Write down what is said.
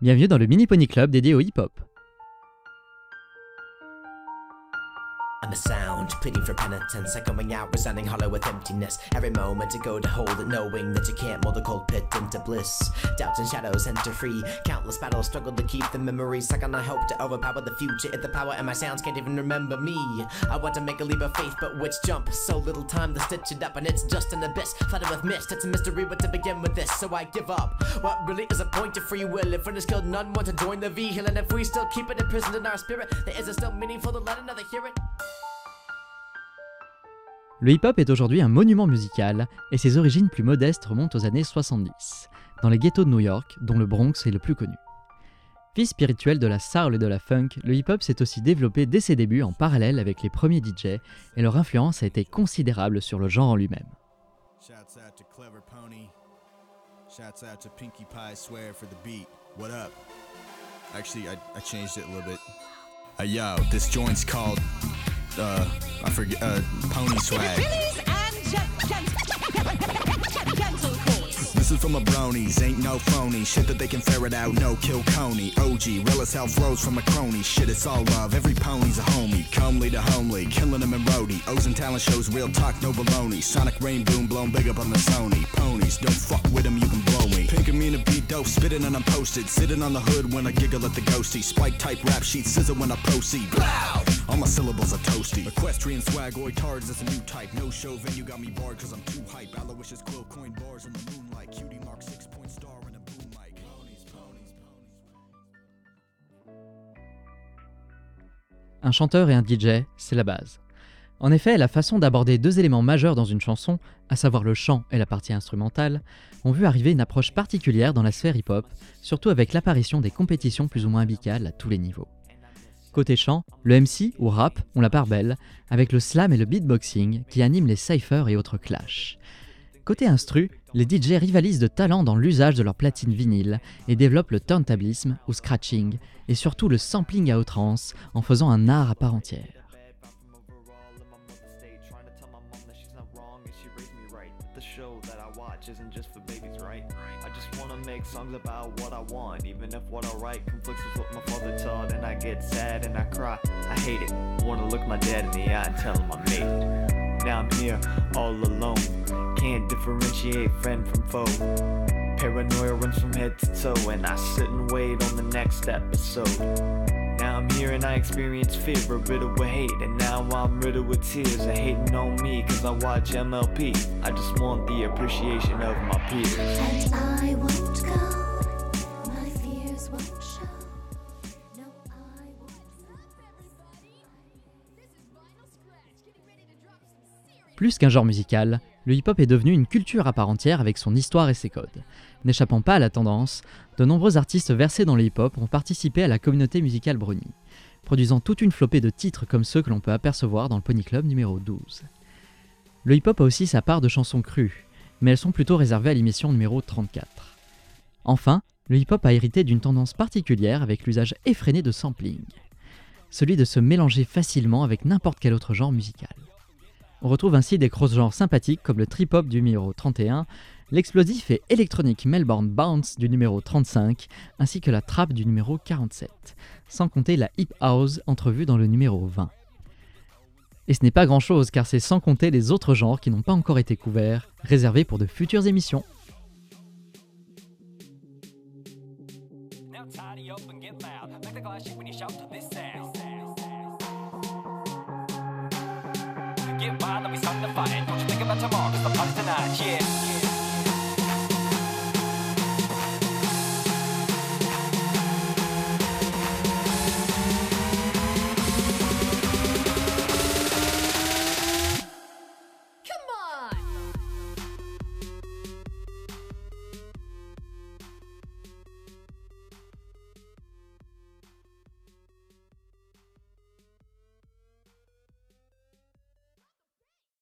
Bienvenue dans le Mini Pony Club dédié au hip-hop. I'm a sound, pleading for penitence, echoing out, resounding hollow with emptiness. Every moment to go to hold it, knowing that you can't mold a cold pit into bliss. Doubts and shadows enter free. Countless battles struggle to keep the memories. Stuck on I hope to overpower the future. If the power and my sounds can't even remember me. I want to make a leap of faith, but which jump? So little time to stitch it up, and it's just an abyss flooded with mist. It's a mystery what to begin with this, so I give up. What really is a point of free will? If we're skilled, none want to join the vehicle, and if we still keep it imprisoned in our spirit, there is it still meaningful to let another hear it? Le hip-hop est aujourd'hui un monument musical et ses origines plus modestes remontent aux années 70, dans les ghettos de New York, dont le Bronx est le plus connu. Fils spirituel de la soul et de la funk, le hip-hop s'est aussi développé dès ses débuts en parallèle avec les premiers DJ et leur influence a été considérable sur le genre en lui-même. Shouts out to Pinkie Pie Swear for the beat. What up? Actually, I, changed it a little bit. Uh, this joint's called, uh, I forget, uh, Pony Swag. This is from my bronies, ain't no phony. Shit that they can ferret out, no kill Coney. OG, real as hell flows from a crony. Shit, it's all love, every pony's a homie. Comely to homely, killing them in roadie. O's and talent shows, real talk, no baloney. Sonic rain boom, blown big up on the Sony. Ponies, don't fuck with them, you can blow me. Pink and mean to beat dope, spitting and I'm posted. Sitting on the hood when I giggle at the ghosty. Spike type rap sheet, scissor when I proceed. Blow! Un chanteur et un DJ, c'est la base. En effet, la façon d'aborder deux éléments majeurs dans une chanson, à savoir le chant et la partie instrumentale, ont vu arriver une approche particulière dans la sphère hip-hop, surtout avec l'apparition des compétitions plus ou moins amicales à tous les niveaux. Côté chant, le MC ou rap ont la part belle, avec le slam et le beatboxing qui animent les cyphers et autres clashs. Côté instru, les DJ rivalisent de talent dans l'usage de leur platine vinyle et développent le turntablisme ou scratching, et surtout le sampling à outrance en faisant un art à part entière. Trying to tell my mom that she's not wrong and she raised me right. The show that I watch isn't just for babies, right? I just wanna make songs about what I want, even if what I write conflicts with what my father taught. And I get sad and I cry. I hate it. Wanna look my dad in the eye and tell him I made it. Now I'm here, all alone. Can't differentiate friend from foe. Paranoia runs from head to toe, and I sit and wait on the next episode. Here and I experience fear, but riddled with hate. And now I'm riddled with tears of hating on me, cause I watch MLP. I just want the appreciation of my peers. And I won't go, my fears won't show. No, I won't. Plus qu'un genre musical, le hip-hop est devenu une culture à part entière avec son histoire et ses codes. N'échappant pas à la tendance, de nombreux artistes versés dans le hip-hop ont participé à la communauté musicale Brony, produisant toute une flopée de titres comme ceux que l'on peut apercevoir dans le Pony Club numéro 12. Le hip-hop a aussi sa part de chansons crues, mais elles sont plutôt réservées à l'émission numéro 34. Enfin, le hip-hop a hérité d'une tendance particulière avec l'usage effréné de sampling, celui de se mélanger facilement avec n'importe quel autre genre musical. On retrouve ainsi des cross-genres sympathiques comme le trip-hop du numéro 31, l'explosif et électronique Melbourne Bounce du numéro 35, ainsi que la trap du numéro 47, sans compter la hip house entrevue dans le numéro 20. Et ce n'est pas grand-chose car c'est sans compter les autres genres qui n'ont pas encore été couverts, réservés pour de futures émissions.